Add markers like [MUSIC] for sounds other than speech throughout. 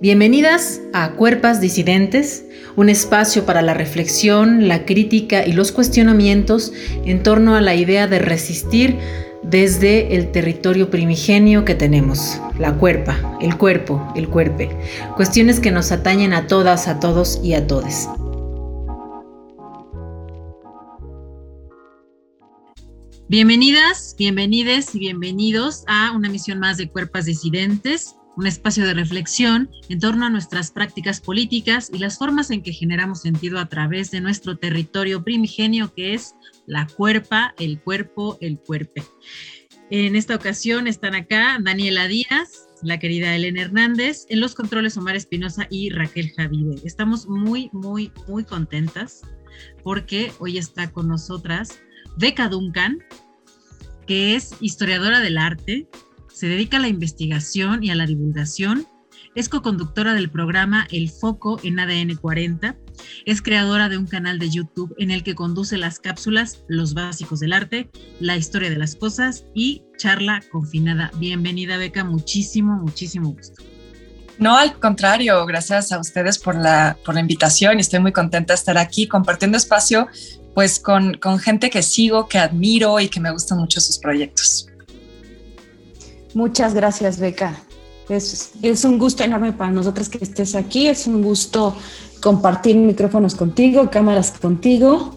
Bienvenidas a Cuerpas Disidentes, un espacio para la reflexión, la crítica y los cuestionamientos en torno a la idea de resistir desde el territorio primigenio que tenemos, la cuerpa, el cuerpo, el cuerpe, cuestiones que nos atañen a todas, a todos y a todes. Bienvenidas, bienvenides y bienvenidos a una emisión más de Cuerpas Disidentes un espacio de reflexión en torno a nuestras prácticas políticas y las formas en que generamos sentido a través de nuestro territorio primigenio que es la cuerpa, el cuerpo, el cuerpe. En esta ocasión están acá Daniela Díaz, la querida Elena Hernández, en los controles Omar Espinosa y Raquel Javide. Estamos muy, muy, muy contentas porque hoy está con nosotras Beca Duncan, que es historiadora del arte, se dedica a la investigación y a la divulgación. Es co-conductora del programa El Foco en ADN 40. Es creadora de un canal de YouTube en el que conduce las cápsulas Los Básicos del Arte, La Historia de las Cosas y Charla Confinada. Bienvenida, Beca. Muchísimo, muchísimo gusto. No, al contrario, gracias a ustedes por la, por la invitación. Estoy muy contenta de estar aquí compartiendo espacio pues con, con gente que sigo, que admiro y que me gustan mucho sus proyectos. Muchas gracias, Beca. Es, un gusto enorme para nosotros que estés aquí. Es un gusto compartir micrófonos contigo, cámaras contigo.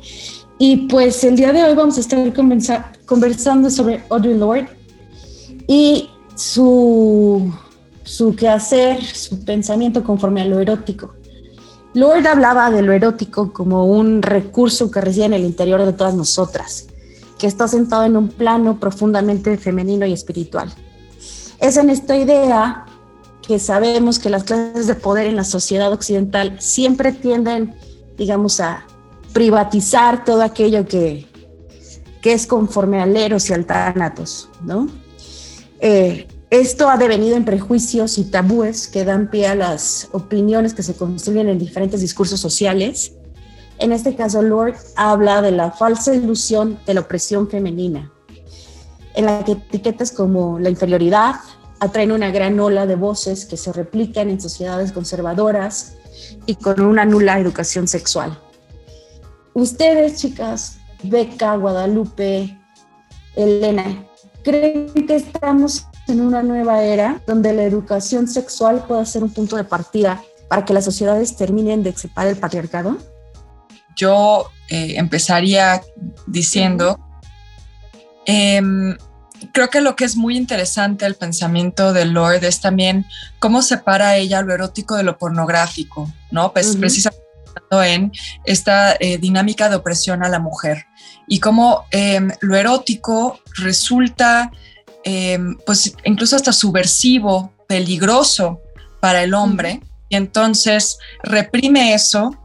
Y pues el día de hoy vamos a estar conversando sobre Audre Lorde y su, su quehacer, su pensamiento conforme a lo erótico. Lorde hablaba de lo erótico como un recurso que reside en el interior de todas nosotras, que está sentado en un plano profundamente femenino y espiritual. Es en esta idea que sabemos que las clases de poder en la sociedad occidental siempre tienden, digamos, a privatizar todo aquello que, que es conforme al eros y al tánatos, ¿no? Eh, esto ha devenido en prejuicios y tabúes que dan pie a las opiniones que se construyen en diferentes discursos sociales. En este caso, Lord habla de la falsa ilusión de la opresión femenina, en la que etiquetas como la inferioridad atraen una gran ola de voces que se replican en sociedades conservadoras y con una nula educación sexual. Ustedes, chicas, Beca, Guadalupe, Elena, ¿creen que estamos en una nueva era donde la educación sexual pueda ser un punto de partida para que las sociedades terminen de excepar el patriarcado? Yo eh, empezaría diciendo, creo que lo que es muy interesante el pensamiento de Lord es también cómo separa ella lo erótico de lo pornográfico, ¿no? Pues precisamente en esta eh, dinámica de opresión a la mujer y cómo em, lo erótico resulta em, pues incluso hasta subversivo, peligroso para el hombre y entonces reprime eso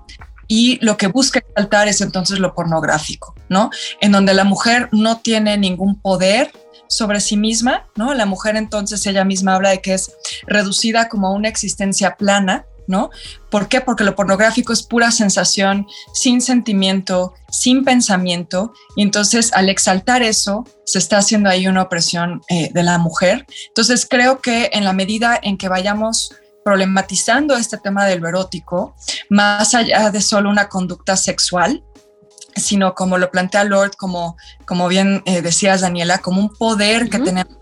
y lo que busca exaltar es entonces lo pornográfico, ¿no? En donde la mujer no tiene ningún poder sobre sí misma, ¿no? La mujer entonces ella misma habla de que es reducida como una existencia plana, ¿no? ¿Por qué? Porque lo pornográfico es pura sensación, sin sentimiento, sin pensamiento, y entonces al exaltar eso, se está haciendo ahí una opresión eh, de la mujer. Entonces creo que en la medida en que vayamos problematizando este tema del erótico, más allá de solo una conducta sexual, sino como lo plantea Lord, como, como bien eh, decías Daniela, como un poder que tenemos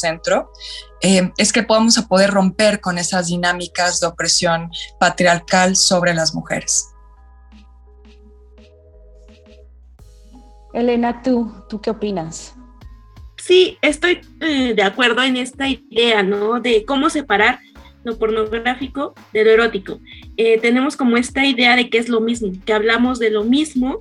dentro, eh, es que podamos a poder romper con esas dinámicas de opresión patriarcal sobre las mujeres. Elena, ¿tú, ¿tú qué opinas? Sí, estoy eh, de acuerdo en esta idea, ¿no? De cómo separar lo pornográfico de lo erótico. tenemos como esta idea de que es lo mismo, que hablamos de lo mismo,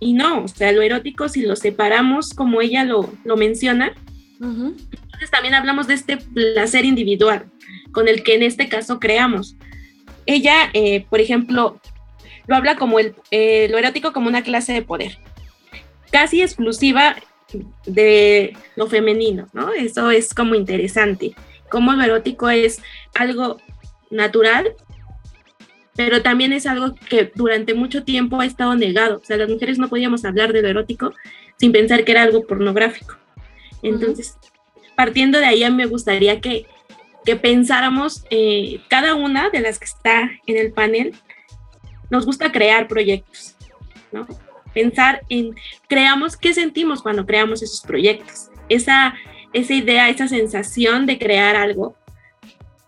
y no, o sea, lo erótico, si lo separamos como ella lo, menciona, entonces también hablamos de este placer individual con el que en este caso creamos. Ella, eh, por ejemplo, lo habla como el, eh, lo erótico como una clase de poder, casi exclusiva de lo femenino, ¿no? Eso es como interesante, como lo erótico es algo natural pero también es algo que durante mucho tiempo ha estado negado. O sea, las mujeres no podíamos hablar de lo erótico sin pensar que era algo pornográfico. Entonces, partiendo de ahí, a mí me gustaría que que pensáramos, eh, cada una de las que está en el panel, nos gusta crear proyectos, ¿no? Pensar en, creamos, ¿qué sentimos cuando creamos esos proyectos? Esa, esa idea, esa sensación de crear algo,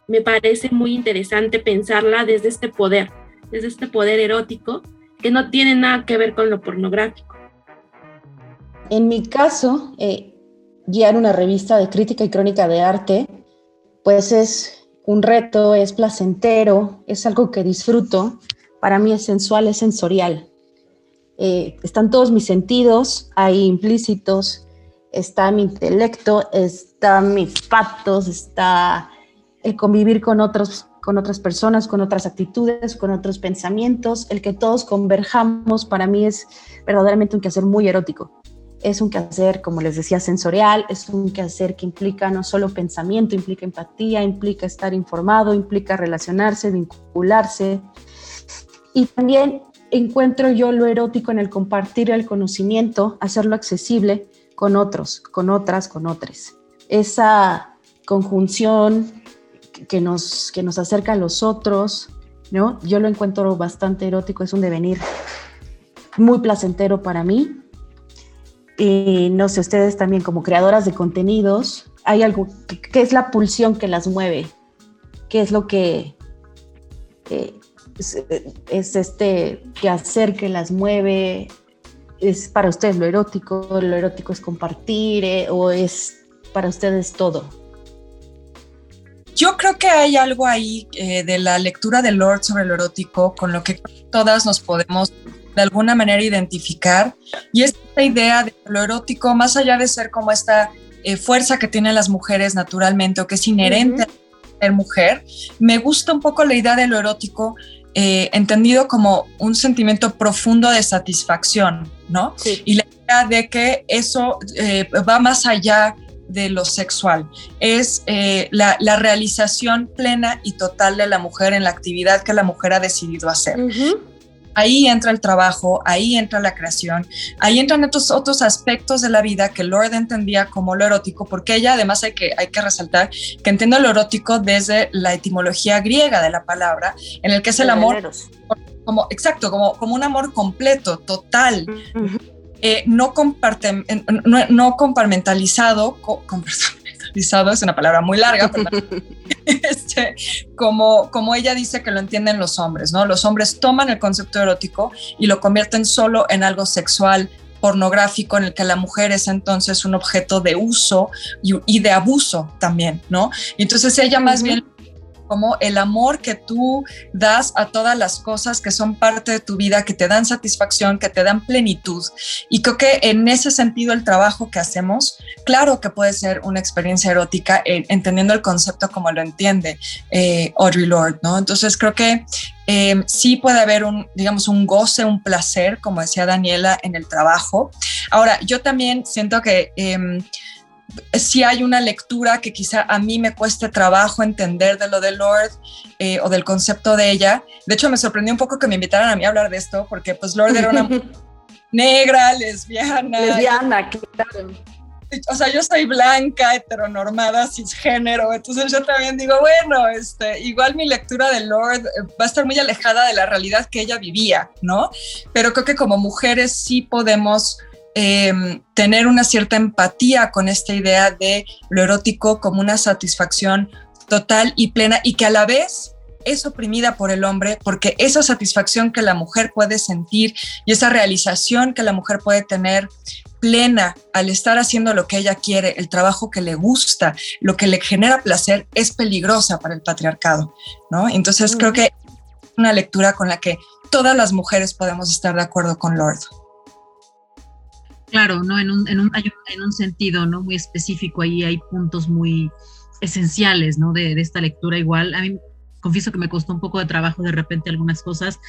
me parece muy interesante pensarla desde este poder, desde este poder erótico que no tiene nada que ver con lo pornográfico. En mi caso, eh, guiar una revista de crítica y crónica de arte, pues es un reto, es placentero, es algo que disfruto. Para mí es sensual, es sensorial. Eh, están todos mis sentidos ahí implícitos, está mi intelecto, están mis pactos, está el convivir con otros con otras personas, con otras actitudes, con otros pensamientos, el que todos converjamos para mí es verdaderamente un quehacer muy erótico. Es un quehacer, como les decía, sensorial, es un quehacer que implica no solo pensamiento, implica empatía, implica estar informado, implica relacionarse, vincularse. Y también encuentro yo lo erótico en el compartir el conocimiento, hacerlo accesible con otros, con otras, con otros. Esa conjunción que nos, que nos acerca a los otros, ¿no? Yo lo encuentro bastante erótico, es un devenir muy placentero para mí. Y no sé, ustedes también como creadoras de contenidos, hay algo, ¿qué es la pulsión que las mueve? ¿Qué es lo que eh, es, es, este hacer que las mueve? ¿Es para ustedes lo erótico? ¿Lo erótico es compartir? Eh, ¿O es para ustedes todo? Yo creo que hay algo ahí eh, de la lectura de Lord sobre lo erótico con lo que todas nos podemos de alguna manera identificar y esta idea de lo erótico, más allá de ser como esta eh, fuerza que tienen las mujeres naturalmente o que es inherente a ser mujer, me gusta un poco la idea de lo erótico eh, entendido como un sentimiento profundo de satisfacción, ¿no? Y la idea de que eso va más allá de lo sexual, es eh, la, realización plena y total de la mujer en la actividad que la mujer ha decidido hacer. Ahí entra el trabajo, ahí entra la creación, ahí entran otros, otros aspectos de la vida que Lord entendía como lo erótico, porque ella además hay que, hay que resaltar que entiende lo erótico desde la etimología griega de la palabra, en el que es el amor como, exacto, como, como un amor completo, total. Eh, no, comparte, no, no, compartimentalizado, [LAUGHS] es una palabra muy larga, [LAUGHS] [LAUGHS] este, como, como ella dice que lo entienden los hombres, ¿no? Los hombres toman el concepto erótico y lo convierten solo en algo sexual, pornográfico en el que la mujer es entonces un objeto de uso y, de abuso también, ¿no? Y entonces ella más bien como el amor que tú das a todas las cosas que son parte de tu vida, que te dan satisfacción, que te dan plenitud. Y creo que en ese sentido el trabajo que hacemos, claro que puede ser una experiencia erótica, entendiendo el concepto como lo entiende eh, Audrey Lord, ¿no? Entonces creo que eh, sí puede haber un, digamos, un goce, un placer, como decía Daniela, en el trabajo. Ahora, yo también siento que em, si hay una lectura que quizá a mí me cueste trabajo entender de lo de Lord eh, o del concepto de ella. De hecho, me sorprendió un poco que me invitaran a mí a hablar de esto, porque pues Lord era una [LAUGHS] negra, lesbiana. Lesbiana, claro. O sea, yo soy blanca, heteronormada, cisgénero, entonces yo también digo, bueno, este, igual mi lectura de Lord eh, va a estar muy alejada de la realidad que ella vivía, ¿no? Pero creo que como mujeres sí podemos Em, tener una cierta empatía con esta idea de lo erótico como una satisfacción total y plena y que a la vez es oprimida por el hombre porque esa satisfacción que la mujer puede sentir y esa realización que la mujer puede tener plena al estar haciendo lo que ella quiere, el trabajo que le gusta, lo que le genera placer, es peligrosa para el patriarcado, ¿no? Entonces creo que es una lectura con la que todas las mujeres podemos estar de acuerdo con Lord. Claro, ¿no? En un, en un, en un sentido, ¿no? Muy específico, ahí hay puntos muy esenciales, ¿no? De, de, esta lectura igual. A mí confieso que me costó un poco de trabajo de repente algunas cosas,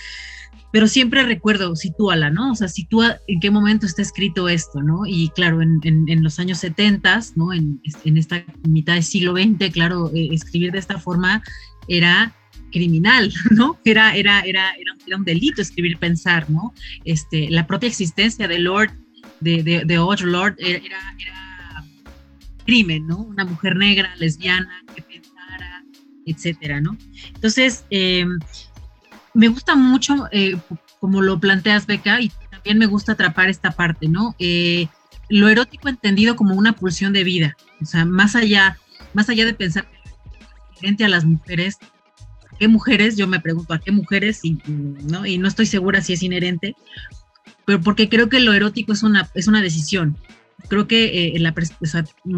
pero siempre recuerdo, sitúala, ¿no? O sea, sitúa en qué momento está escrito esto, ¿no? Y claro, en, en, los años 70, ¿no? En, en, esta mitad del siglo XX, claro, eh, escribir de esta forma era criminal, [LAUGHS] ¿no? Era, era, era, era, era un delito escribir, pensar, ¿no? Este, la propia existencia de Lord de, de, de Lord era, era, crimen, ¿no? Una mujer negra, lesbiana, etcétera, ¿no? Entonces, em, me gusta mucho eh, como lo planteas, Beca, y también me gusta atrapar esta parte, ¿no? Eh, lo erótico entendido como una pulsión de vida, o sea, más allá, más allá de pensar frente a las mujeres, qué mujeres? Yo me pregunto a qué mujeres y no, y no estoy segura si es inherente, pero porque creo que lo erótico es una, es una decisión. Creo que eh,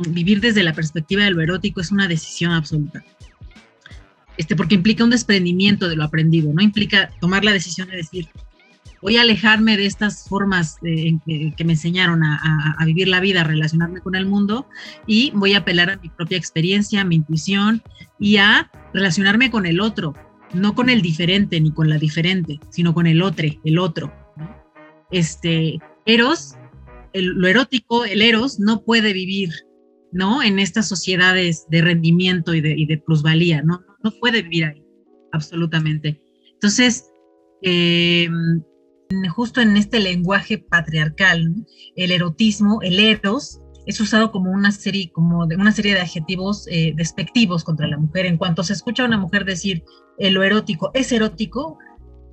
vivir desde la perspectiva de lo erótico es una decisión absoluta. Este, porque implica un desprendimiento de lo aprendido, no implica tomar la decisión de decir, voy a alejarme de estas formas que, me enseñaron a, vivir la vida, a relacionarme con el mundo y voy a apelar a mi propia experiencia, a mi intuición y a relacionarme con el otro, no con el diferente ni con la diferente, sino con el otro, el otro. Este, Eros, lo erótico, el Eros, no puede vivir, ¿no? En estas sociedades de rendimiento y de, plusvalía, ¿no? No puede vivir ahí, absolutamente. Entonces, eh, justo en este lenguaje patriarcal, el erotismo, el eros, es usado como una serie, como de una serie de adjetivos eh, despectivos contra la mujer. En cuanto se escucha a una mujer decir eh, lo erótico es erótico,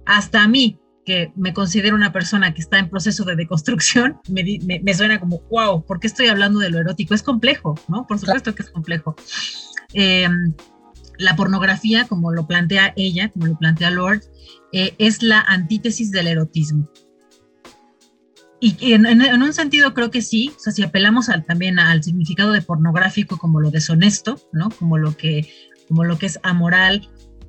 hasta a mí, que me considero una persona que está en proceso de deconstrucción, me, suena como, wow, ¿por qué estoy hablando de lo erótico? Es complejo, ¿no? Por supuesto que es complejo. Em, la pornografía, como lo plantea ella, como lo plantea Lord, eh, es la antítesis del erotismo. Y en, un sentido creo que sí, o sea, si apelamos también al significado de pornográfico como lo deshonesto, ¿no? Como lo que, como lo que es amoral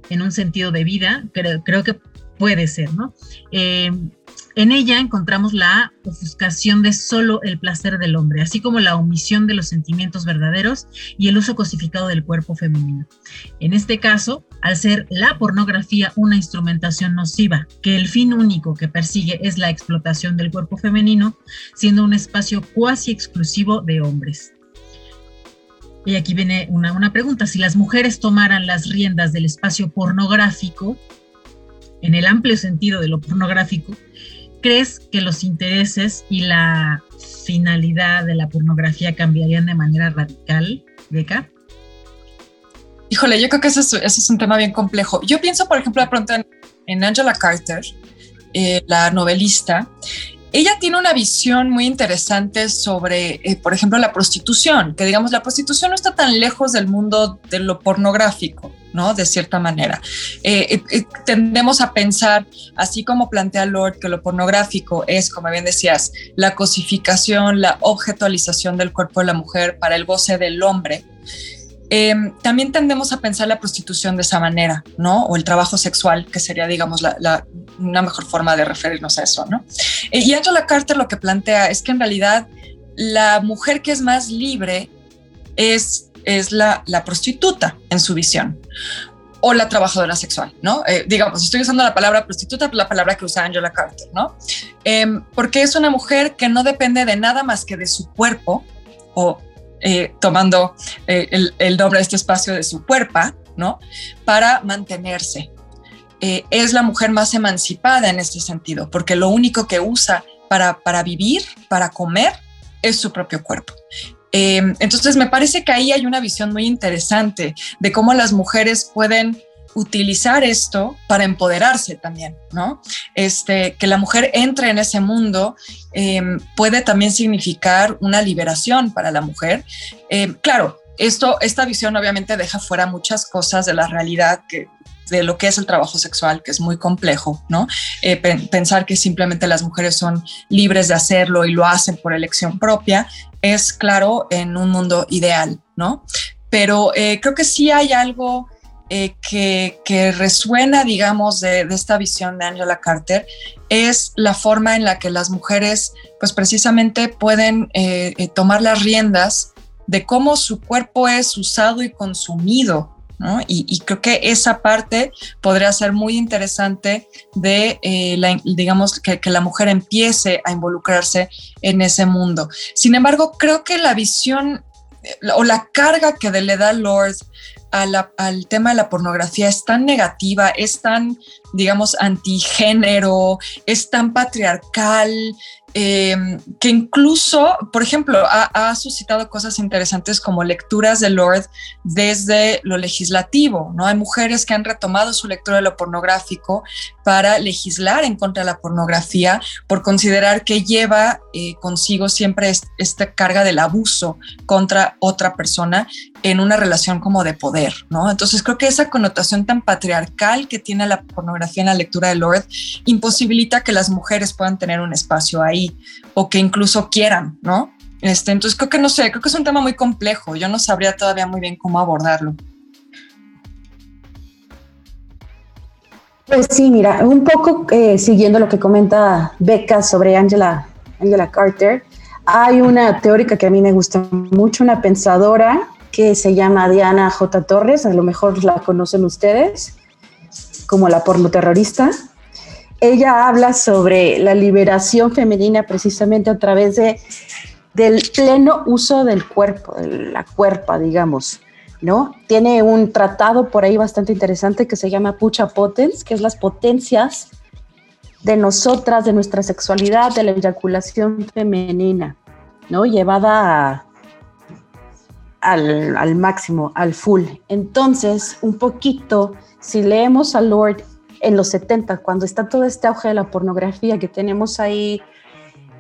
en un sentido de vida, creo, creo que puede ser, ¿no? Eh, en ella encontramos la ofuscación de solo el placer del hombre, así como la omisión de los sentimientos verdaderos y el uso cosificado del cuerpo femenino. En este caso, al ser la pornografía una instrumentación nociva, que el fin único que persigue es la explotación del cuerpo femenino, siendo un espacio cuasi exclusivo de hombres. Y aquí viene una, una pregunta, si las mujeres tomaran las riendas del espacio pornográfico, en el amplio sentido de lo pornográfico, ¿crees que los intereses y la finalidad de la pornografía cambiarían de manera radical, Beca? Híjole, yo creo que ese es, un tema bien complejo. Yo pienso, por ejemplo, de pronto en, Angela Carter, eh, la novelista, ella tiene una visión muy interesante sobre, eh, por ejemplo, la prostitución, que digamos, la prostitución no está tan lejos del mundo de lo pornográfico. ¿No? De cierta manera. Eh, eh, tendemos a pensar, así como plantea Lord, que lo pornográfico es, como bien decías, la cosificación, la objetualización del cuerpo de la mujer para el goce del hombre. Em, también tendemos a pensar la prostitución de esa manera, ¿no? O el trabajo sexual, que sería, digamos, una mejor forma de referirnos a eso, ¿no? Eh, y Angela Carter lo que plantea es que en realidad la mujer que es más libre es es la, prostituta en su visión o la trabajadora sexual, ¿no? Eh, digamos, estoy usando la palabra prostituta, la palabra que usa Angela Carter, ¿no? Em, porque es una mujer que no depende de nada más que de su cuerpo, o eh, tomando eh, el, nombre de este espacio de su cuerpo, ¿no? Para mantenerse. es la mujer más emancipada en este sentido, porque lo único que usa para, para vivir, para comer, es su propio cuerpo. Em, entonces me parece que ahí hay una visión muy interesante de cómo las mujeres pueden utilizar esto para empoderarse también, ¿no? Este, que la mujer entre en ese mundo em, puede también significar una liberación para la mujer. Em, claro, esto, esta visión obviamente deja fuera muchas cosas de la realidad que de lo que es el trabajo sexual, que es muy complejo, ¿no? Eh, pensar que simplemente las mujeres son libres de hacerlo y lo hacen por elección propia, es claro en un mundo ideal, ¿no? Pero eh, creo que sí hay algo eh, que, que, resuena, digamos, de, de, esta visión de Angela Carter, es la forma en la que las mujeres, pues precisamente pueden tomar las riendas de cómo su cuerpo es usado y consumido y, creo que esa parte podría ser muy interesante de, eh, digamos, que, la mujer empiece a involucrarse en ese mundo. Sin embargo, creo que la visión eh, o la carga que le da Lord al tema de la pornografía es tan negativa, es tan, digamos, antigénero, es tan patriarcal, Em, que incluso, por ejemplo, ha, suscitado cosas interesantes como lecturas de Lord desde lo legislativo, ¿no? Hay mujeres que han retomado su lectura de lo pornográfico para legislar en contra de la pornografía por considerar que lleva eh, consigo siempre esta carga del abuso contra otra persona en una relación como de poder, ¿no? Entonces creo que esa connotación tan patriarcal que tiene la pornografía en la lectura de Lord imposibilita que las mujeres puedan tener un espacio ahí o que incluso quieran, ¿no? Este, entonces creo que no sé, creo que es un tema muy complejo, yo no sabría todavía muy bien cómo abordarlo. Pues sí, mira, un poco eh, siguiendo lo que comenta Becca sobre Angela, Angela Carter, hay una teórica que a mí me gusta mucho, una pensadora que se llama Diana J. Torres, a lo mejor la conocen ustedes, como la pornoterrorista. Ella habla sobre la liberación femenina precisamente a través de, del pleno uso del cuerpo, de la cuerpa, digamos. ¿no? Tiene un tratado por ahí bastante interesante que se llama Pucha Potens, que es las potencias de nosotras, de nuestra sexualidad, de la eyaculación femenina, ¿no? Llevada al, al, máximo, al full. Entonces, un poquito, si leemos a Lord en los 70, cuando está todo este auge de la pornografía, que tenemos ahí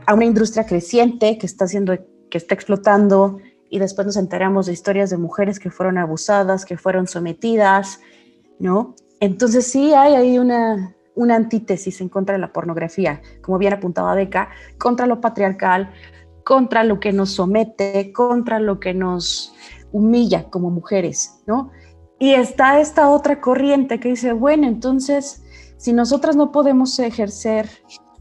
a una industria creciente que está haciendo, que está explotando y después nos enteramos de historias de mujeres que fueron abusadas, que fueron sometidas, ¿no? Entonces sí hay ahí una, una antítesis en contra de la pornografía, como bien apuntaba Beca, contra lo patriarcal, contra lo que nos somete, contra lo que nos humilla como mujeres, ¿no? Y está esta otra corriente que dice, bueno, entonces, si nosotras no podemos ejercer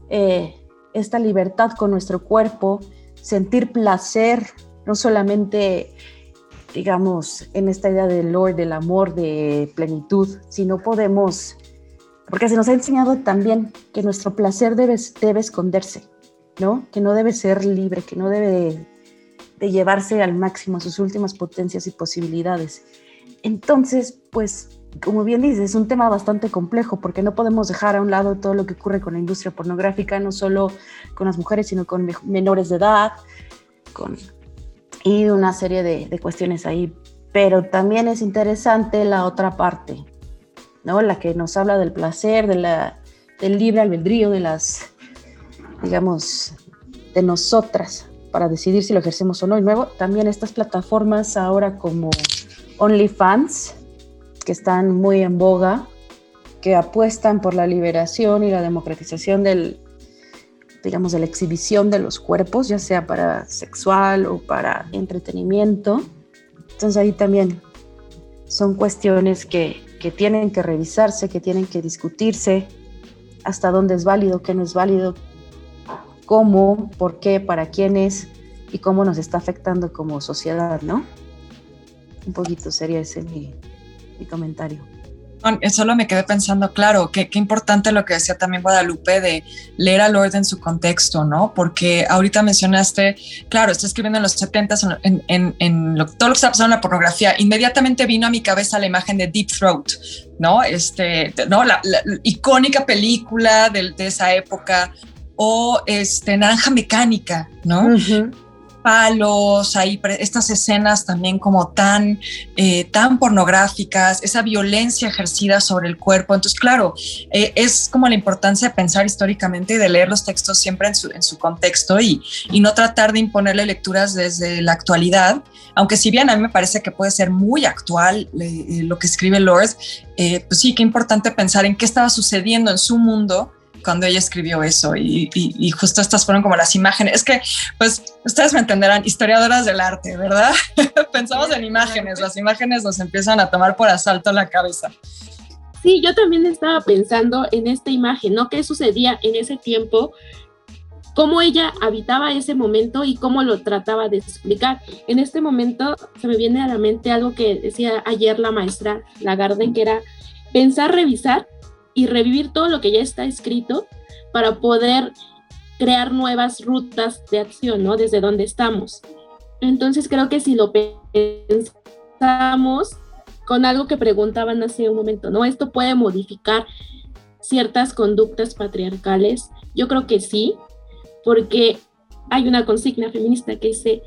eh, esta libertad con nuestro cuerpo, sentir placer no solamente, digamos, en esta idea del Lord, del amor, de plenitud, sino podemos, porque se nos ha enseñado también que nuestro placer debe, debe esconderse, ¿no? Que no debe ser libre, que no debe de llevarse al máximo sus últimas potencias y posibilidades. Entonces, pues, como bien dices, es un tema bastante complejo porque no podemos dejar a un lado todo lo que ocurre con la industria pornográfica, no solo con las mujeres, sino con menores de edad, con y una serie de, cuestiones ahí. Pero también es interesante la otra parte, ¿no? La que nos habla del placer, de la, del libre albedrío, de las, digamos, de nosotras para decidir si lo ejercemos o no. Y luego también estas plataformas ahora como OnlyFans, que están muy en boga, que apuestan por la liberación y la democratización del, digamos, de la exhibición de los cuerpos, ya sea para sexual o para entretenimiento. Entonces ahí también son cuestiones que, que tienen que revisarse, que tienen que discutirse, hasta dónde es válido, qué no es válido, cómo, por qué, para quiénes y cómo nos está afectando como sociedad, ¿no? Un poquito sería ese mi, mi comentario. Solo me quedé pensando, claro, qué, importante lo que decía también Guadalupe de leer al orden en su contexto, ¿no? Porque ahorita mencionaste, claro, está escribiendo en los 70 en, en, en todo lo que está pasando en la pornografía. Inmediatamente vino a mi cabeza la imagen de Deep Throat, ¿no? Este, ¿no? La, icónica película de, de, esa época o este, Naranja Mecánica, ¿no? Palos, hay estas escenas también como tan, eh, tan pornográficas, esa violencia ejercida sobre el cuerpo. Entonces, claro, eh, es como la importancia de pensar históricamente y de leer los textos siempre en su, en su contexto y, y no tratar de imponerle lecturas desde la actualidad, aunque si bien a mí me parece que puede ser muy actual eh, lo que escribe Lord, pues sí, qué importante pensar en qué estaba sucediendo en su mundo cuando ella escribió eso y, justo estas fueron como las imágenes. Es que, pues, ustedes me entenderán, historiadoras del arte, ¿verdad? [LAUGHS] Pensamos en imágenes, las imágenes nos empiezan a tomar por asalto la cabeza. Sí, yo también estaba pensando en esta imagen, ¿no? ¿Qué sucedía en ese tiempo? cómo ella habitaba ese momento y cómo lo trataba de explicar. En este momento se me viene a la mente algo que decía ayer la maestra Lagarde, que era pensar, revisar y revivir todo lo que ya está escrito para poder crear nuevas rutas de acción, ¿no? Desde donde estamos. Entonces creo que si lo pensamos con algo que preguntaban hace un momento, ¿no? Esto puede modificar ciertas conductas patriarcales. Yo creo que sí, porque hay una consigna feminista que dice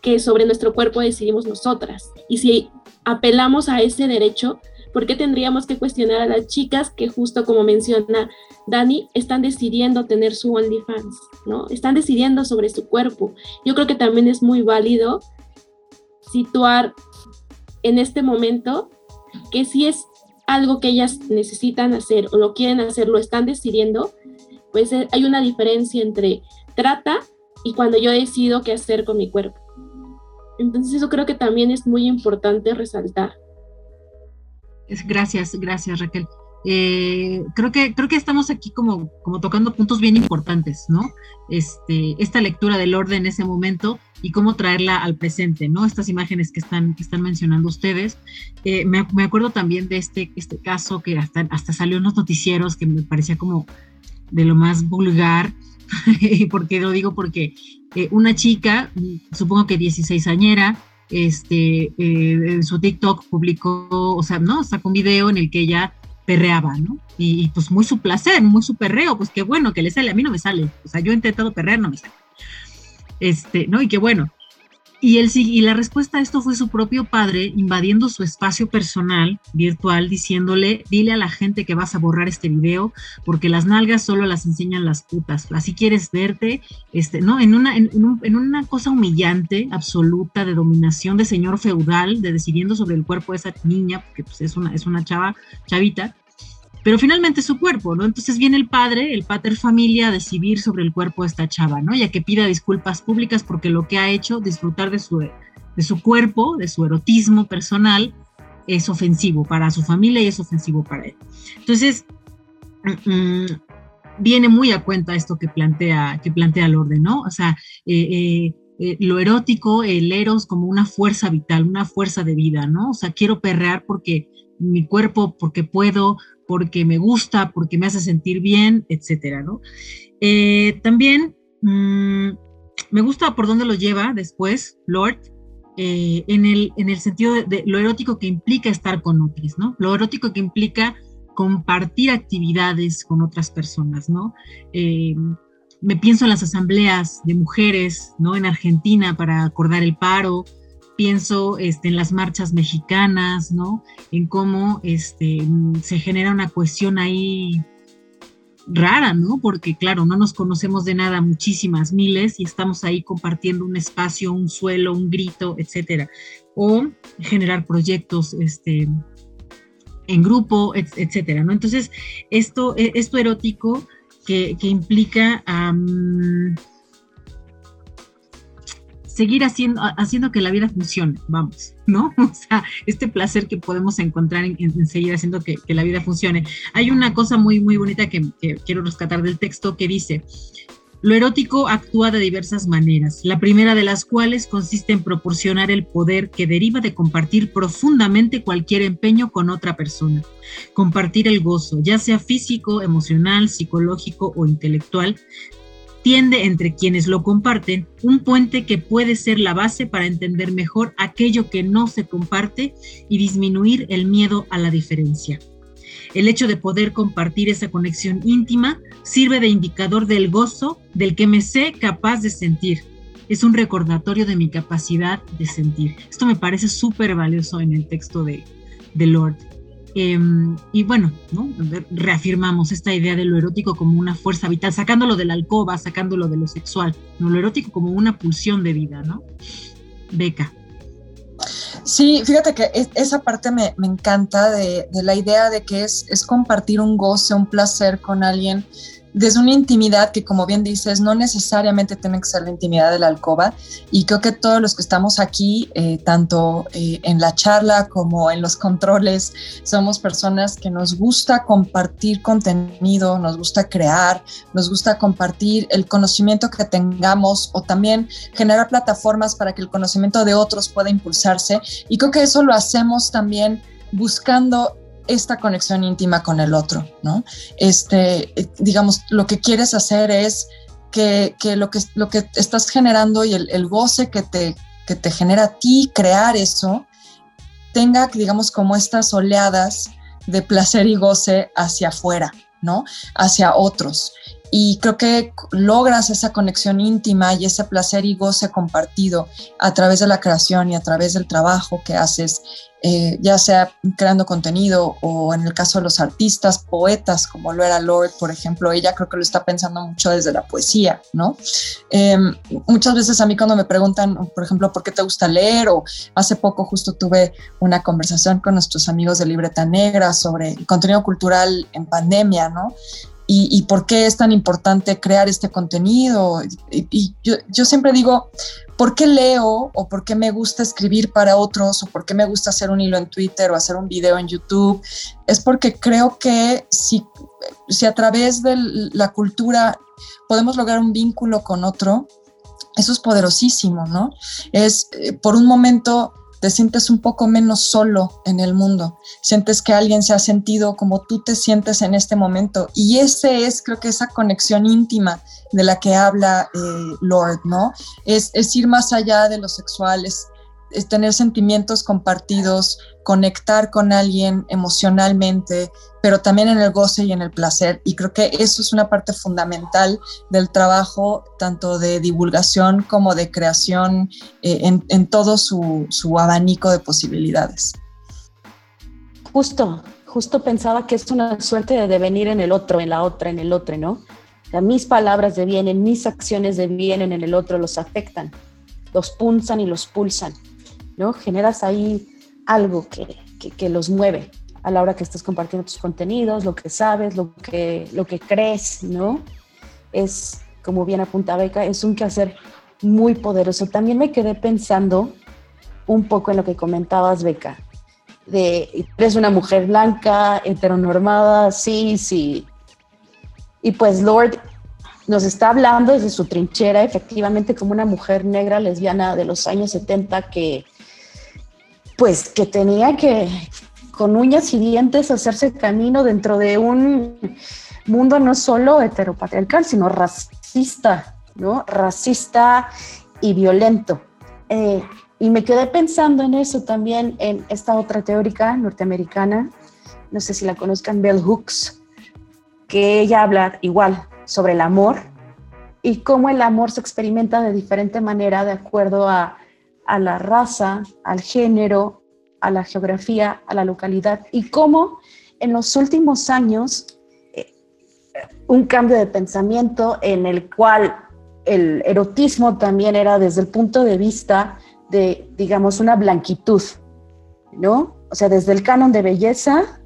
que sobre nuestro cuerpo decidimos nosotras. Y si apelamos a ese derecho, ¿por qué tendríamos que cuestionar a las chicas que justo como menciona Dani, están decidiendo tener su OnlyFans, ¿no? Están decidiendo sobre su cuerpo. Yo creo que también es muy válido situar en este momento que si es algo que ellas necesitan hacer o lo quieren hacer, lo están decidiendo, pues eh, hay una diferencia entre trata y cuando yo decido qué hacer con mi cuerpo. Entonces eso creo que también es muy importante resaltar. Gracias, gracias Raquel. Eh, creo, que, creo que estamos aquí como, como tocando puntos bien importantes, ¿no? Este, esta lectura del orden en ese momento y cómo traerla al presente, ¿no? Estas imágenes que están, que están mencionando ustedes. Eh, me, me, acuerdo también de este, este caso que hasta, hasta salió en los noticieros que me parecía como de lo más vulgar. [LAUGHS] ¿Por qué lo digo? Porque eh, una chica, supongo que 16 añera, este, en su TikTok publicó, o sea, ¿no? Sacó un video en el que ella perreaba, ¿no? Y, pues muy su placer, muy su perreo, pues qué bueno que le sale, a mí no me sale, o sea, yo he intentado perrear, no me sale. Este, ¿no? Y qué bueno. Y, él, y la respuesta a esto fue su propio padre invadiendo su espacio personal virtual, diciéndole, dile a la gente que vas a borrar este video porque las nalgas solo las enseñan las putas. Así quieres verte, este, ¿no? En una, en, en una cosa humillante, absoluta, de dominación de señor feudal, de decidiendo sobre el cuerpo de esa niña, porque pues, es, una, es una chava, chavita, pero finalmente su cuerpo, ¿no? Entonces viene el padre, el pater familia, a decidir sobre el cuerpo de esta chava, ¿no? Ya que pida disculpas públicas porque lo que ha hecho, disfrutar de su, de su cuerpo, de su erotismo personal, es ofensivo para su familia y es ofensivo para él. Entonces, mm, mm, viene muy a cuenta esto que plantea, que plantea el orden, ¿no? O sea, eh, eh, eh, lo erótico, el eros como una fuerza vital, una fuerza de vida, ¿no? O sea, quiero perrear porque mi cuerpo, porque puedo, porque me gusta, porque me hace sentir bien, etcétera, ¿no? Eh, también mm, me gusta por dónde lo lleva después Lord, eh, en, el, en el sentido de, lo erótico que implica estar con otros, ¿no? Lo erótico que implica compartir actividades con otras personas, ¿no? Eh, me pienso en las asambleas de mujeres, ¿no? En Argentina para acordar el paro, pienso este, en las marchas mexicanas, ¿no? En cómo este, se genera una cuestión ahí rara, ¿no? Porque claro, no nos conocemos de nada muchísimas miles y estamos ahí compartiendo un espacio, un suelo, un grito, etcétera. O generar proyectos este, en grupo, etcétera, ¿no? Entonces, esto, e, esto erótico que, implica seguir haciendo, haciendo que la vida funcione, vamos, ¿no? [LAUGHS] O sea, este placer que podemos encontrar en, seguir haciendo que, la vida funcione. Hay una cosa muy, muy bonita que, que quiero rescatar del texto que dice, lo erótico actúa de diversas maneras, la primera de las cuales consiste en proporcionar el poder que deriva de compartir profundamente cualquier empeño con otra persona. Compartir el gozo, ya sea físico, emocional, psicológico o intelectual, tiende entre quienes lo comparten un puente que puede ser la base para entender mejor aquello que no se comparte y disminuir el miedo a la diferencia. El hecho de poder compartir esa conexión íntima sirve de indicador del gozo del que me sé capaz de sentir. Es un recordatorio de mi capacidad de sentir. Esto me parece súper valioso en el texto de, de Lord. Em, y bueno, ¿no? reafirmamos esta idea de lo erótico como una fuerza vital, sacándolo de la alcoba, sacándolo de lo sexual, ¿no? lo erótico como una pulsión de vida, ¿no? Beca. Sí, fíjate que esa parte me, encanta de, la idea de que es compartir un goce, un placer con alguien desde una intimidad que, como bien dices, no necesariamente tiene que ser la intimidad de la alcoba. Y creo que todos los que estamos aquí, eh, tanto eh, en la charla como en los controles, somos personas que nos gusta compartir contenido, nos gusta crear, nos gusta compartir el conocimiento que tengamos o también generar plataformas para que el conocimiento de otros pueda impulsarse. Y creo que eso lo hacemos también buscando esta conexión íntima con el otro, ¿no? Este, digamos, lo que quieres hacer es que, lo, que lo que estás generando y el, goce que te, que te genera a ti crear eso, tenga, digamos, como estas oleadas de placer y goce hacia afuera, ¿no? Hacia otros. Y creo que logras esa conexión íntima y ese placer y goce compartido a través de la creación y a través del trabajo que haces, eh, ya sea creando contenido o en el caso de los artistas, poetas, como lo era Lord, por ejemplo, ella creo que lo está pensando mucho desde la poesía, ¿no? Em, muchas veces a mí cuando me preguntan, por ejemplo, ¿por qué te gusta leer? O hace poco justo tuve una conversación con nuestros amigos de Libreta Negra sobre contenido cultural en pandemia, ¿no? Y, por qué es tan importante crear este contenido. Y, yo, yo, siempre digo, ¿por qué leo o por qué me gusta escribir para otros o por qué me gusta hacer un hilo en Twitter o hacer un video en YouTube? Es porque creo que si, si a través de la cultura podemos lograr un vínculo con otro, eso es poderosísimo, ¿no? Es eh, por un momento te sientes un poco menos solo en el mundo, sientes que alguien se ha sentido como tú te sientes en este momento. Y ese es, creo que esa conexión íntima de la que habla eh, Lord, ¿no? Es, es ir más allá de lo sexual, es es tener sentimientos compartidos, conectar con alguien emocionalmente, pero también en el goce y en el placer. Y creo que eso es una parte fundamental del trabajo, tanto de divulgación como de creación, eh, en, todo su, su abanico de posibilidades. Justo, justo pensaba que es una suerte de devenir en el otro, en la otra, en el otro, ¿no? Mis palabras devienen, mis acciones devienen en el otro, los afectan, los punzan y los pulsan. ¿No? Generas ahí algo que, los mueve a la hora que estás compartiendo tus contenidos, lo que sabes, lo que, lo que crees, ¿no? Es, como bien apunta Beca, es un quehacer muy poderoso. También me quedé pensando un poco en lo que comentabas, Beca, de eres una mujer blanca, heteronormada, sí, sí. Y pues Lord nos está hablando desde su trinchera, efectivamente, como una mujer negra lesbiana de los años 70 que pues que tenía que con uñas y dientes hacerse camino dentro de un mundo no solo heteropatriarcal, sino racista, ¿no? Racista y violento. Eh, y me quedé pensando en eso también, en esta otra teórica norteamericana, no sé si la conozcan, Bell Hooks, que ella habla igual sobre el amor y cómo el amor se experimenta de diferente manera de acuerdo a a la raza, al género, a la geografía, a la localidad y cómo en los últimos años eh, un cambio de pensamiento en el cual el erotismo también era desde el punto de vista de, digamos, una blanquitud, ¿no? O sea, desde el canon de belleza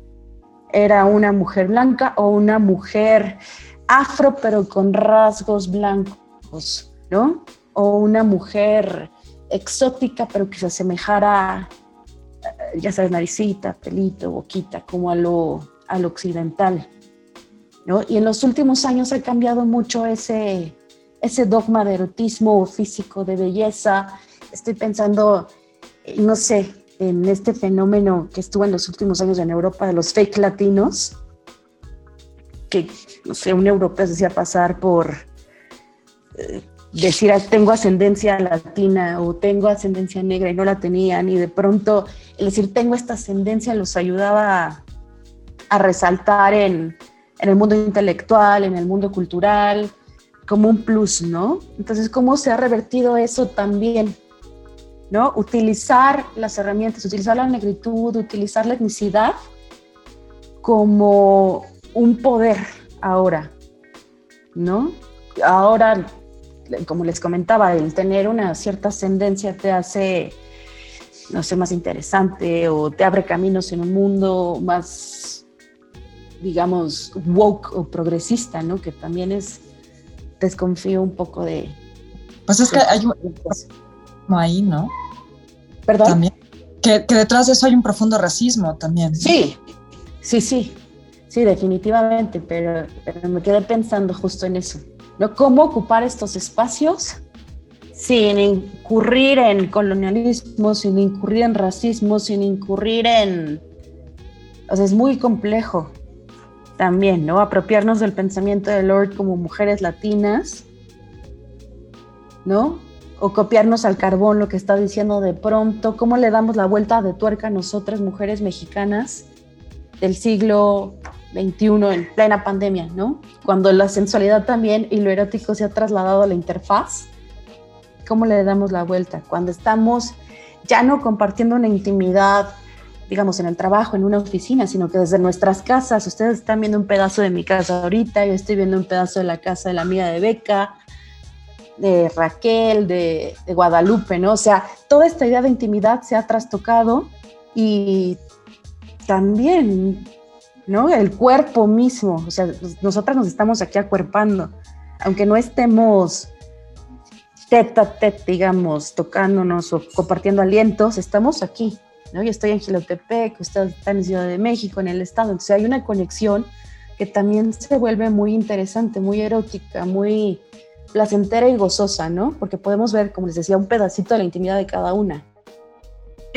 era una mujer blanca o una mujer afro, pero con rasgos blancos, ¿no? O una mujer exótica, pero que se asemejara, eh, ya sabes, naricita, pelito, boquita, como a lo, al occidental. ¿no? Y en los últimos años ha cambiado mucho ese, ese dogma de erotismo físico, de belleza. Estoy pensando, eh, no sé, en este fenómeno que estuvo en los últimos años en Europa de los fake latinos, que, no sé, un europeo se hacía pasar por eh, decir tengo ascendencia latina o tengo ascendencia negra y no la tenían y de pronto el decir tengo esta ascendencia los ayudaba a, resaltar en, en, el mundo intelectual, en el mundo cultural, como un plus, ¿no? Entonces, ¿cómo se ha revertido eso también? ¿No? Utilizar las herramientas, utilizar la negritud, utilizar la etnicidad como un poder ahora, ¿no? Ahora como les comentaba, el tener una cierta ascendencia te hace, no sé, más interesante o te abre caminos en un mundo más, digamos, woke o progresista, ¿no? Que también es, desconfío un poco de... Pues es que hay un... ahí, ¿no? ¿Perdón? También. Que, detrás de eso hay un profundo racismo también. Sí, sí, sí, sí, definitivamente, pero me quedé pensando justo en eso. ¿No? ¿Cómo ocupar estos espacios sin incurrir en colonialismo, sin incurrir en racismo, sin incurrir en... O sea, es muy complejo también, ¿no? Apropiarnos del pensamiento de Lord como mujeres latinas, ¿no? O copiarnos al carbón, lo que está diciendo de pronto, cómo le damos la vuelta de tuerca a nosotras, mujeres mexicanas del siglo 21 en plena pandemia, ¿no? Cuando la sensualidad también y lo erótico se ha trasladado a la interfaz, ¿cómo le damos la vuelta? Cuando estamos ya no compartiendo una intimidad, digamos, en el trabajo, en una oficina, sino que desde nuestras casas, ustedes están viendo un pedazo de mi casa ahorita, yo estoy viendo un pedazo de la casa de la amiga de Beca, de Raquel, de, de Guadalupe, ¿no? O sea, toda esta idea de intimidad se ha trastocado y también, ¿no? El cuerpo mismo, o sea, nosotras nos estamos aquí acuerpando, aunque no estemos tete a tete, digamos, tocándonos o compartiendo alientos, estamos aquí, ¿no? Yo estoy en Gilotepec, usted está en Ciudad de México, en el estado, entonces hay una conexión que también se vuelve muy interesante, muy erótica, muy placentera y gozosa, ¿no? Porque podemos ver, como les decía, un pedacito de la intimidad de cada una.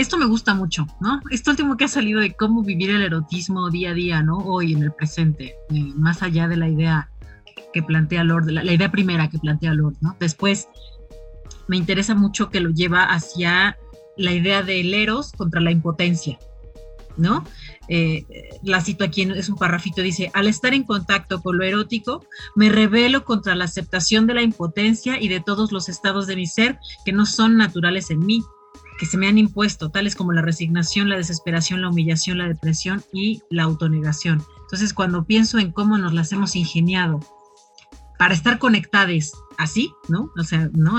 Esto me gusta mucho, ¿no? Esto último que ha salido de cómo vivir el erotismo día a día, ¿no? Hoy en el presente, eh, más allá de la idea que plantea Lord, la, idea primera que plantea Lord, ¿no? Después, me interesa mucho que lo lleva hacia la idea del eros contra la impotencia, ¿no? Eh, la cito aquí, es un parrafito, dice, al estar en contacto con lo erótico, me revelo contra la aceptación de la impotencia y de todos los estados de mi ser que no son naturales en mí, que se me han impuesto, tales como la resignación, la desesperación, la humillación, la depresión y la autonegación. Entonces, cuando pienso en cómo nos las hemos ingeniado para estar conectadas así, ¿no? O sea, ¿no?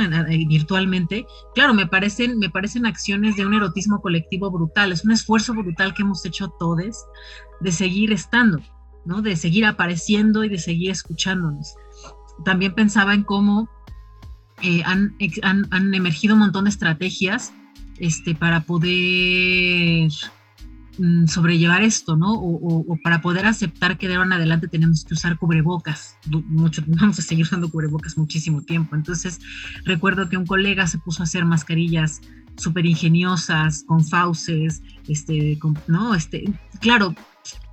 virtualmente. Claro, me parecen, me parecen acciones de un erotismo colectivo brutal. Es un esfuerzo brutal que hemos hecho todos de seguir estando, ¿no? De seguir apareciendo y de seguir escuchándonos. También pensaba en cómo eh, han, han, han, emergido un montón de estrategias este, para poder Mm, sobrellevar esto, ¿no? O, para poder aceptar que de ahora en adelante tenemos que usar cubrebocas. Mucho, [LAUGHS] vamos a seguir usando cubrebocas muchísimo tiempo. Entonces, recuerdo que un colega se puso a hacer mascarillas súper ingeniosas, con fauces, este, ¿no? Este, claro,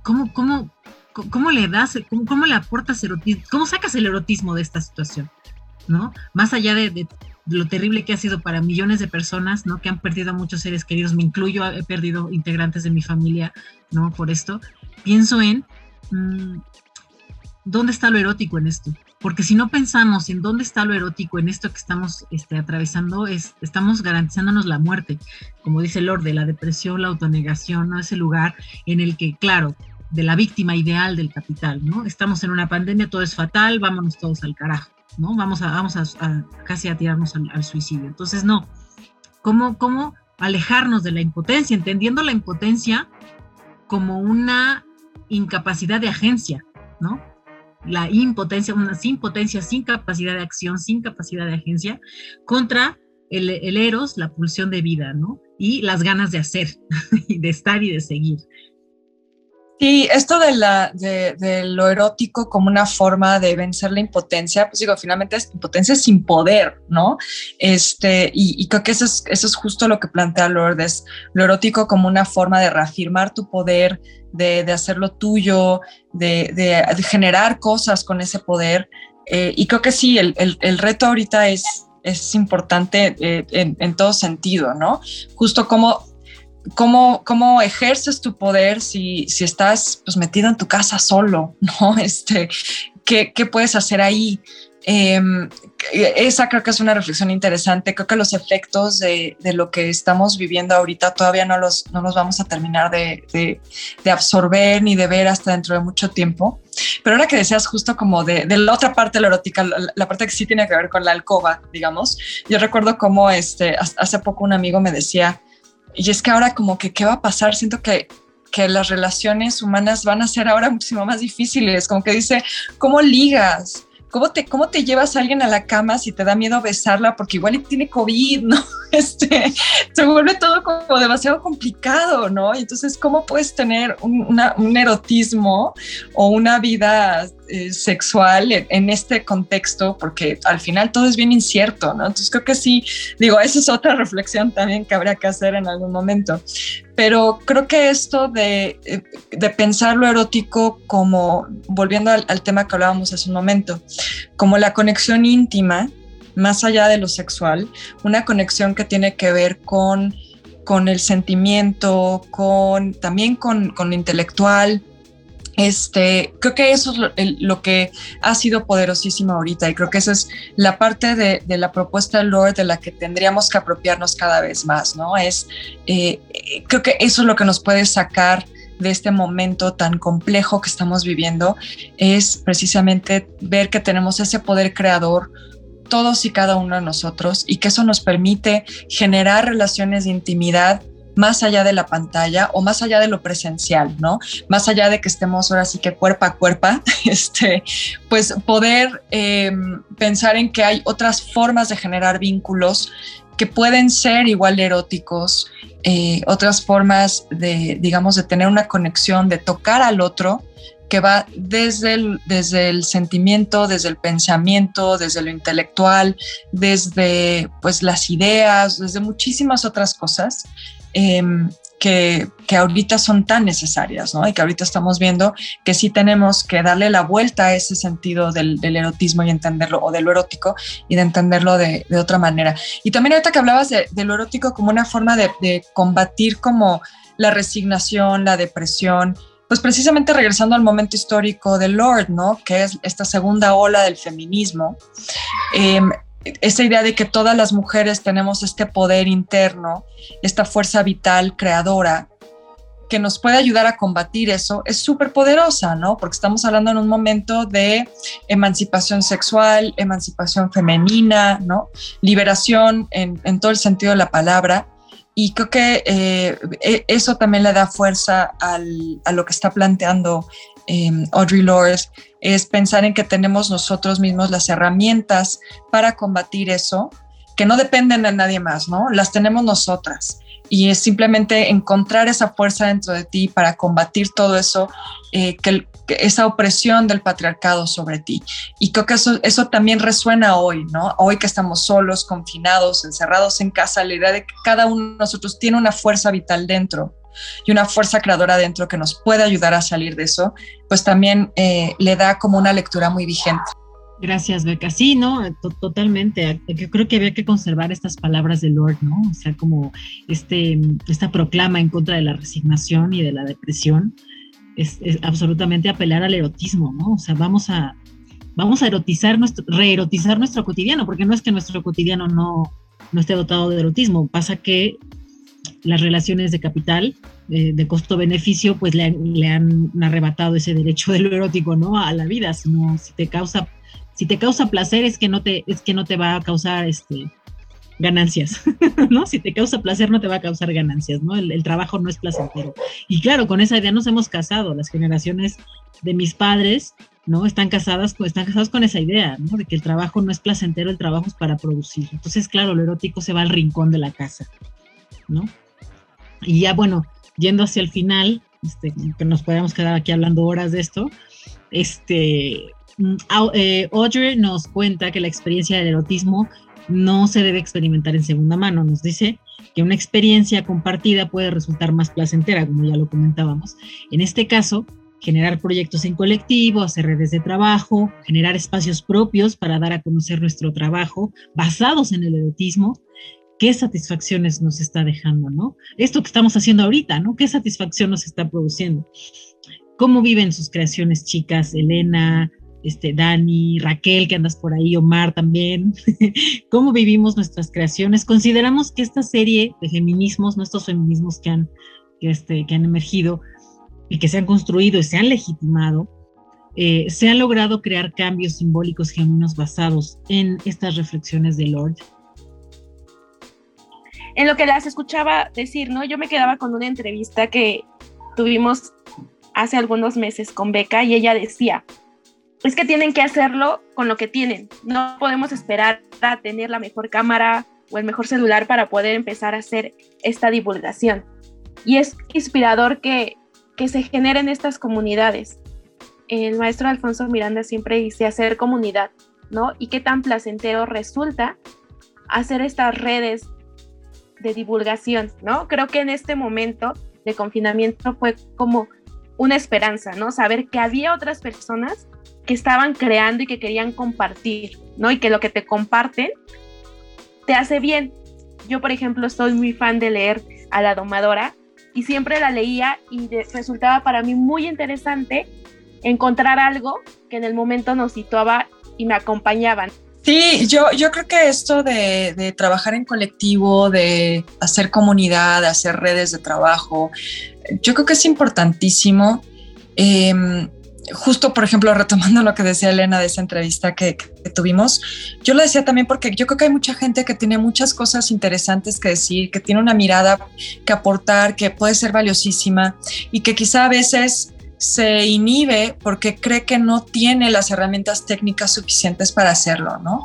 ¿cómo, cómo, cómo le das, cómo, cómo le aportas erotismo, cómo sacas el erotismo de esta situación? ¿no? Más allá de, de, lo terrible que ha sido para millones de personas, ¿no? Que han perdido a muchos seres queridos, me incluyo, he perdido integrantes de mi familia, ¿no? Por esto, pienso en mmm, dónde está lo erótico en esto. Porque si no pensamos en dónde está lo erótico en esto que estamos este, atravesando, es, estamos garantizándonos la muerte, como dice Lord, de la depresión, la autonegación, ¿no? Ese lugar en el que, claro, de la víctima ideal del capital, ¿no? Estamos en una pandemia, todo es fatal, vámonos todos al carajo. ¿No? Vamos a, vamos a, casi a tirarnos al, suicidio. Entonces, no. ¿Cómo, ¿Cómo alejarnos de la impotencia? Entendiendo la impotencia como una incapacidad de agencia, ¿no? La impotencia, una sin potencia, sin capacidad de acción, sin capacidad de agencia, contra el, el eros, la pulsión de vida, ¿no? Y las ganas de hacer, [LAUGHS] de estar y de seguir. Sí, esto de, la, de, lo erótico como una forma de vencer la impotencia, pues digo, finalmente es impotencia sin poder, ¿no? Este, y, creo que eso es, eso es justo lo que plantea Lourdes, lo erótico como una forma de reafirmar tu poder, de, de hacerlo tuyo, de, de, generar cosas con ese poder. Eh, y creo que sí, el, el, el reto ahorita es, es importante eh, en, en, todo sentido, ¿no? Justo como cómo, cómo ejerces tu poder si, si estás pues, metido en tu casa solo, [LAUGHS] ¿no? Este, ¿qué, qué puedes hacer ahí? Eh, esa creo que es una reflexión interesante. Creo que los efectos de, de, lo que estamos viviendo ahorita todavía no los, no los vamos a terminar de, de, de, absorber ni de ver hasta dentro de mucho tiempo. Pero ahora que decías justo como de, la otra parte la erótica, la, la, parte que sí tiene que ver con la alcoba, digamos, yo recuerdo como este, hace poco un amigo me decía, y es que ahora como que, ¿qué va a pasar? Siento que, que las relaciones humanas van a ser ahora muchísimo más difíciles, como que dice, ¿cómo ligas? ¿Cómo te, ¿Cómo te llevas a alguien a la cama si te da miedo besarla porque igual tiene COVID, ¿no? [LAUGHS] Este, se vuelve todo como demasiado complicado, ¿no? Entonces, ¿cómo puedes tener un, una, un erotismo o una vida eh, sexual en, este contexto? Porque al final todo es bien incierto, ¿no? Entonces, creo que sí, digo, esa es otra [LAUGHS] reflexión también que habría que hacer en algún momento. Pero creo que esto de, eh, de pensar lo erótico como, volviendo al, al tema que hablábamos hace un momento, como la conexión íntima, más allá de lo sexual, una conexión que tiene que ver con, con el sentimiento, con, también con, con lo intelectual, este, creo que eso es lo, que ha sido poderosísimo ahorita y creo que esa es la parte de, la propuesta del Lord de la que tendríamos que apropiarnos cada vez más, ¿no? Es, eh, creo que eso es lo que nos puede sacar de este momento tan complejo que estamos viviendo, es precisamente ver que tenemos ese poder creador todos y cada uno de nosotros y que eso nos permite generar relaciones de intimidad más allá de la pantalla o más allá de lo presencial, ¿no? Más allá de que estemos ahora sí que cuerpo a cuerpo, [LAUGHS] este, pues poder em, pensar en que hay otras formas de generar vínculos que pueden ser igual eróticos, eh, otras formas de, digamos, de tener una conexión, de tocar al otro, que va desde el, desde el sentimiento, desde el pensamiento, desde lo intelectual, desde pues las ideas, desde muchísimas otras cosas Em, que, que, ahorita son tan necesarias, ¿no? Y que ahorita estamos viendo que sí tenemos que darle la vuelta a ese sentido del, erotismo y entenderlo, o de lo erótico, y de entenderlo de, de otra manera. Y también ahorita que hablabas de, de lo erótico como una forma de, de, combatir como la resignación, la depresión, pues precisamente regresando al momento histórico del Lord, ¿no? Que es esta segunda ola del feminismo. Eh, esa idea de que todas las mujeres tenemos este poder interno, esta fuerza vital creadora que nos puede ayudar a combatir eso, es súper poderosa, ¿no? Porque estamos hablando en un momento de emancipación sexual, emancipación femenina, ¿no? Liberación en, todo el sentido de la palabra. Y creo que eh, e, eso también le da fuerza a lo que está planteando Em, Audrey Lorde, es pensar en que tenemos nosotros mismos las herramientas para combatir eso, que no dependen de nadie más, ¿no? Las tenemos nosotras. Y es simplemente encontrar esa fuerza dentro de ti para combatir todo eso, eh, que, esa opresión del patriarcado sobre ti. Y creo que eso, eso también resuena hoy, ¿no? Hoy que estamos solos, confinados, encerrados en casa, la idea de que cada uno de nosotros tiene una fuerza vital dentro y una fuerza creadora dentro que nos puede ayudar a salir de eso, pues también eh, le da como una lectura muy vigente. Gracias, Beca. Sí, ¿no? totalmente. Yo creo que había que conservar estas palabras de Lord, ¿no? O sea, como este, esta proclama en contra de la resignación y de la depresión, es, absolutamente apelar al erotismo, ¿no? O sea, vamos a, vamos a erotizar nuestro, reerotizar nuestro cotidiano, porque no es que nuestro cotidiano no, no esté dotado de erotismo, pasa que las relaciones de capital, eh, de costo-beneficio, pues le, han arrebatado ese derecho de lo erótico, ¿no? A la vida, sino si te causa, si te causa placer es que no te, es que no te va a causar este ganancias, [LAUGHS] ¿no? Si te causa placer no te va a causar ganancias, ¿no? El, trabajo no es placentero. Y claro, con esa idea nos hemos casado, las generaciones de mis padres, ¿no? Están casadas, están casadas con esa idea, ¿no? De que el trabajo no es placentero, el trabajo es para producir. Entonces, claro, lo erótico se va al rincón de la casa, ¿no? Y ya, bueno, yendo hacia el final, este, que nos podríamos quedar aquí hablando horas de esto, este, mm, eh, Audrey nos cuenta que la experiencia del erotismo no se debe experimentar en segunda mano. Nos dice que una experiencia compartida puede resultar más placentera, como ya lo comentábamos. En este caso, generar proyectos en colectivo, hacer redes de trabajo, generar espacios propios para dar a conocer nuestro trabajo basados en el erotismo qué satisfacciones nos está dejando, ¿no? Esto que estamos haciendo ahorita, ¿no? ¿Qué satisfacción nos está produciendo? ¿Cómo viven sus creaciones chicas, Elena, este, Dani, Raquel, que andas por ahí, Omar también? [LAUGHS] ¿Cómo vivimos nuestras creaciones? Consideramos que esta serie de feminismos, nuestros feminismos que han, este, que han emergido y que se han construido y se han legitimado, eh, se han logrado crear cambios simbólicos genuinos basados en estas reflexiones de Lord en lo que las escuchaba decir, ¿no? Yo me quedaba con una entrevista que tuvimos hace algunos meses con Beca y ella decía, es que tienen que hacerlo con lo que tienen, no podemos esperar a tener la mejor cámara o el mejor celular para poder empezar a hacer esta divulgación. Y es inspirador que, que se generen estas comunidades. El maestro Alfonso Miranda siempre dice hacer comunidad, ¿no? Y qué tan placentero resulta hacer estas redes de divulgación, ¿no? Creo que en este momento de confinamiento fue como una esperanza, ¿no? Saber que había otras personas que estaban creando y que querían compartir, ¿no? Y que lo que te comparten te hace bien. Yo, por ejemplo, soy muy fan de leer a la domadora y siempre la leía y resultaba para mí muy interesante encontrar algo que en el momento nos situaba y me acompañaban. Sí, yo, yo creo que esto de, trabajar en colectivo, de hacer comunidad, de hacer redes de trabajo, yo creo que es importantísimo. Em, justo, por ejemplo, [LAUGHS] retomando lo que decía Elena de esa entrevista que, tuvimos, yo lo decía también porque yo creo que hay mucha gente que tiene muchas cosas interesantes que decir, que tiene una mirada que aportar, que puede ser valiosísima y que quizá a veces se inhibe porque cree que no tiene las herramientas técnicas suficientes para hacerlo, ¿no?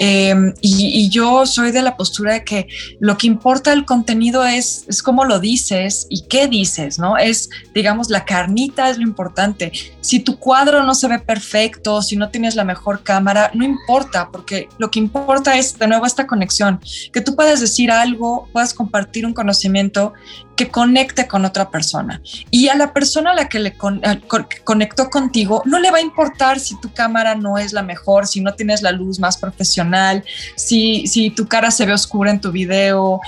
Em, y, yo soy de la postura de que lo que importa el contenido es, es cómo lo dices y qué dices, ¿no? Es, digamos, la carnita es lo importante. Si tu cuadro no se ve perfecto, si no tienes la mejor cámara, no importa, porque lo que importa es, de nuevo, esta conexión, que tú puedas decir algo, puedas compartir un conocimiento que conecte con otra persona. Y a la persona a la que le conectó contigo, no le va a importar si tu cámara no es la mejor, si no tienes la luz más profesional, si, si tu cara se ve oscura en tu video.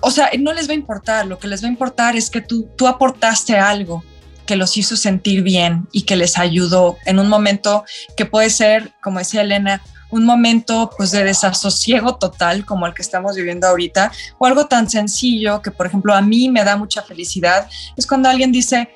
O sea, no les va a importar. Lo que les va a importar es que tú, tú aportaste algo que los hizo sentir bien y que les ayudó en un momento que puede ser, como decía Elena, un momento pues de desasosiego total como el que estamos viviendo ahorita o algo tan sencillo que por ejemplo a mí me da mucha felicidad es cuando alguien dice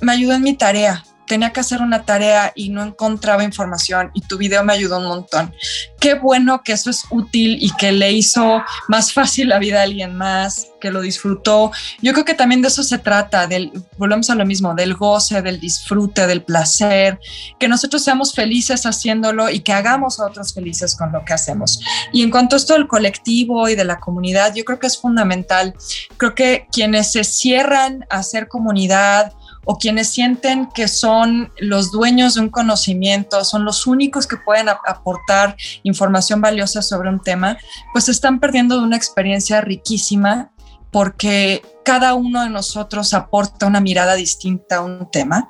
me ayudó en mi tarea tenía que hacer una tarea y no encontraba información y tu video me ayudó un montón. Qué bueno que eso es útil y que le hizo más [LAUGHS] fácil la vida a alguien más, que lo disfrutó. Yo creo que también de eso se trata, del, volvemos a lo mismo, del goce, del disfrute, del placer, que nosotros seamos felices haciéndolo y que hagamos a otros felices con lo que hacemos. Y en cuanto a esto del colectivo y de la comunidad, yo creo que es fundamental. Creo que quienes se cierran a hacer comunidad, o quienes sienten que son los dueños de un conocimiento, son los únicos que pueden aportar información valiosa sobre un tema, pues están perdiendo de una experiencia riquísima porque cada uno de nosotros aporta una mirada distinta a un tema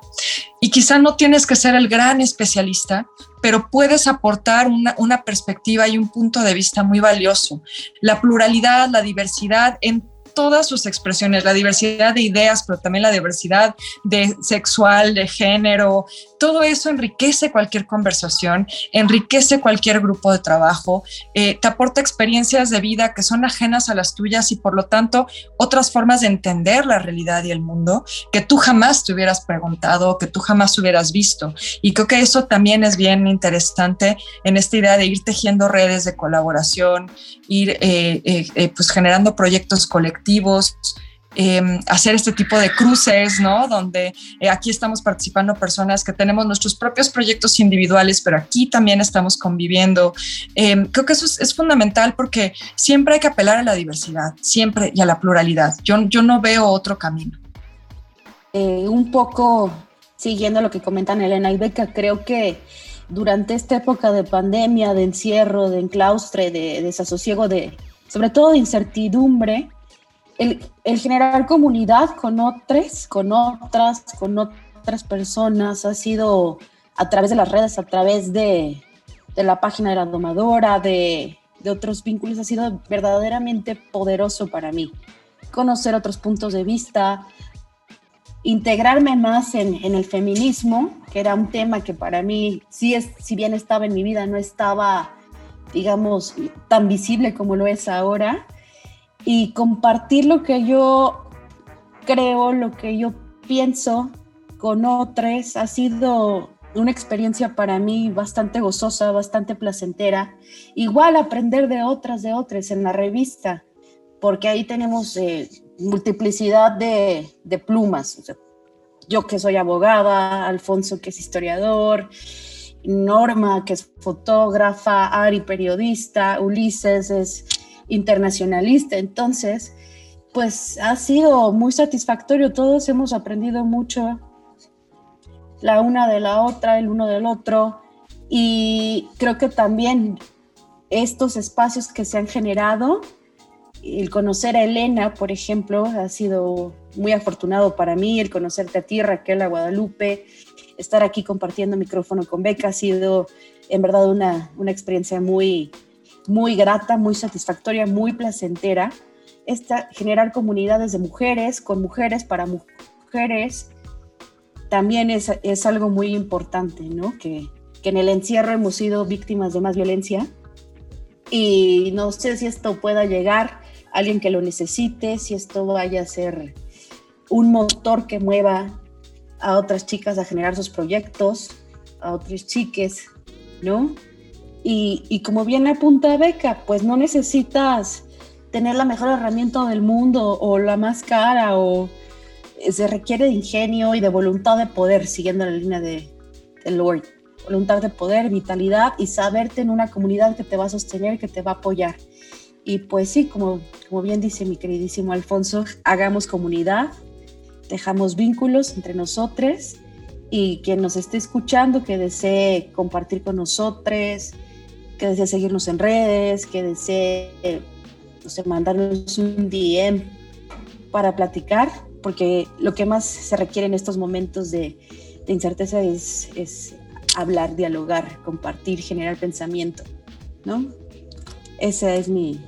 y quizá no tienes que ser el gran especialista, pero puedes aportar una, una perspectiva y un punto de vista muy valioso. La pluralidad, la diversidad en todas sus expresiones, la diversidad de ideas, pero también la diversidad de sexual, de género, todo eso enriquece cualquier conversación, enriquece cualquier grupo de trabajo, eh, te aporta experiencias de vida que son ajenas a las tuyas y por lo tanto otras formas de entender la realidad y el mundo que tú jamás te hubieras preguntado, que tú jamás hubieras visto. Y creo que eso también es bien interesante en esta idea de ir tejiendo redes de colaboración, ir eh, eh, pues generando proyectos colectivos Em, hacer este tipo de cruces, ¿no? Donde eh, aquí estamos participando personas que tenemos nuestros propios proyectos individuales, pero aquí también estamos conviviendo. Em, creo que eso es, fundamental porque siempre hay que apelar a la diversidad, siempre y a la pluralidad. Yo, yo no veo otro camino. Eh, un poco siguiendo lo que comentan Elena y Beca, creo que durante esta época de pandemia, de encierro, de enclaustre, de desasosiego, de, sobre todo de incertidumbre, el, generar comunidad con otros, con otras, con otras personas ha sido a través de las redes, a través de, la página de la domadora, de, otros vínculos, ha sido verdaderamente poderoso para mí. Conocer otros puntos de vista, integrarme más en, en, el feminismo, que era un tema que para mí, sí es, si bien estaba en mi vida, no estaba, digamos, tan visible como lo es ahora y compartir lo que yo creo, lo que yo pienso con otros ha sido una experiencia para mí bastante gozosa, bastante placentera. Igual aprender de otras, de otras en la revista, porque ahí tenemos eh, multiplicidad de, de plumas. yo que soy abogada, Alfonso que es historiador, Norma que es fotógrafa, Ari periodista, Ulises es internacionalista. Entonces, pues ha sido muy satisfactorio. Todos hemos aprendido mucho la una de la otra, el uno del otro. Y creo que también estos espacios que se han generado, el conocer a Elena, por ejemplo, ha sido muy afortunado para mí, el conocerte a ti, Raquel, a Guadalupe, estar aquí compartiendo micrófono con Beca ha sido en verdad una, una experiencia muy, muy grata, muy satisfactoria, muy placentera. Esta, generar comunidades de mujeres, con mujeres, para mujeres, también es, es algo muy importante, ¿no? Que, que en el encierro hemos sido víctimas de más violencia y no sé si esto pueda llegar a alguien que lo necesite, si esto vaya a ser un motor que mueva a otras chicas a generar sus proyectos, a otros chiques, ¿no? Y, y como bien apunta Beca, pues no necesitas tener la mejor herramienta del mundo o la más cara o se requiere de ingenio y de voluntad de poder, siguiendo la línea de, de Lord voluntad de poder, vitalidad y saberte en una comunidad que te va a sostener, que te va a apoyar. Y pues sí, como, como bien dice mi queridísimo Alfonso, hagamos comunidad, dejamos vínculos entre nosotros y quien nos esté escuchando, que desee compartir con nosotros, que desee seguirnos en redes, que desee no mandarnos un DM para platicar, porque lo que más se requiere en estos momentos de, de incerteza es, es hablar, dialogar, compartir, generar pensamiento, ¿no? Ese es mi,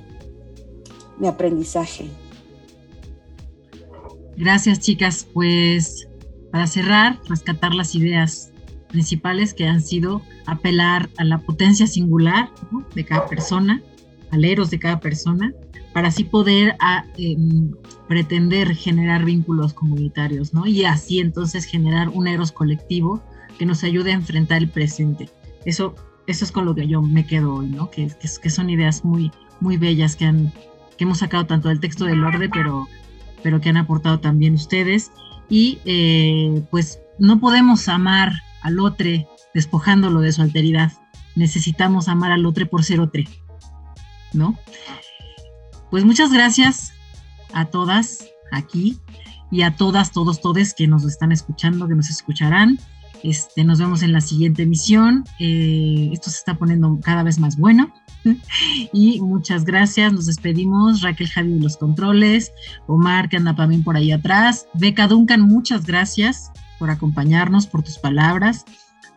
mi aprendizaje. Gracias, chicas. Pues para cerrar, rescatar las ideas principales que han sido apelar a la potencia singular de cada persona, al eros de cada persona, para así poder a, em, pretender generar vínculos comunitarios, ¿no? Y así entonces generar un eros colectivo que nos ayude a enfrentar el presente. Eso, eso es con lo que yo me quedo hoy, ¿no? Que, que, son ideas muy, muy bellas que, han, que hemos sacado tanto del texto del orden, pero, pero que han aportado también ustedes. Y eh, pues no podemos amar al otro despojándolo de su alteridad. Necesitamos amar al otro por ser otro, ¿no? Pues muchas gracias a todas aquí y a todas, todos, todes que nos están escuchando, que nos escucharán. Este, nos vemos en la siguiente emisión. Eh, esto se está poniendo cada vez más bueno. [LAUGHS] y muchas gracias. Nos despedimos. Raquel Javi de los controles. Omar, que anda también por ahí atrás. Beca Duncan, muchas gracias por acompañarnos, por tus palabras.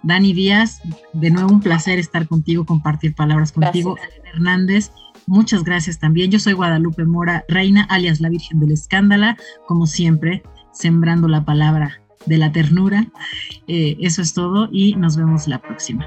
Dani Díaz, de nuevo un placer estar contigo, compartir palabras contigo. Hernández, muchas gracias también. Yo soy Guadalupe Mora, reina alias la Virgen del Escándala, como siempre, sembrando la palabra de la ternura. Eh, eso es todo y nos vemos la próxima.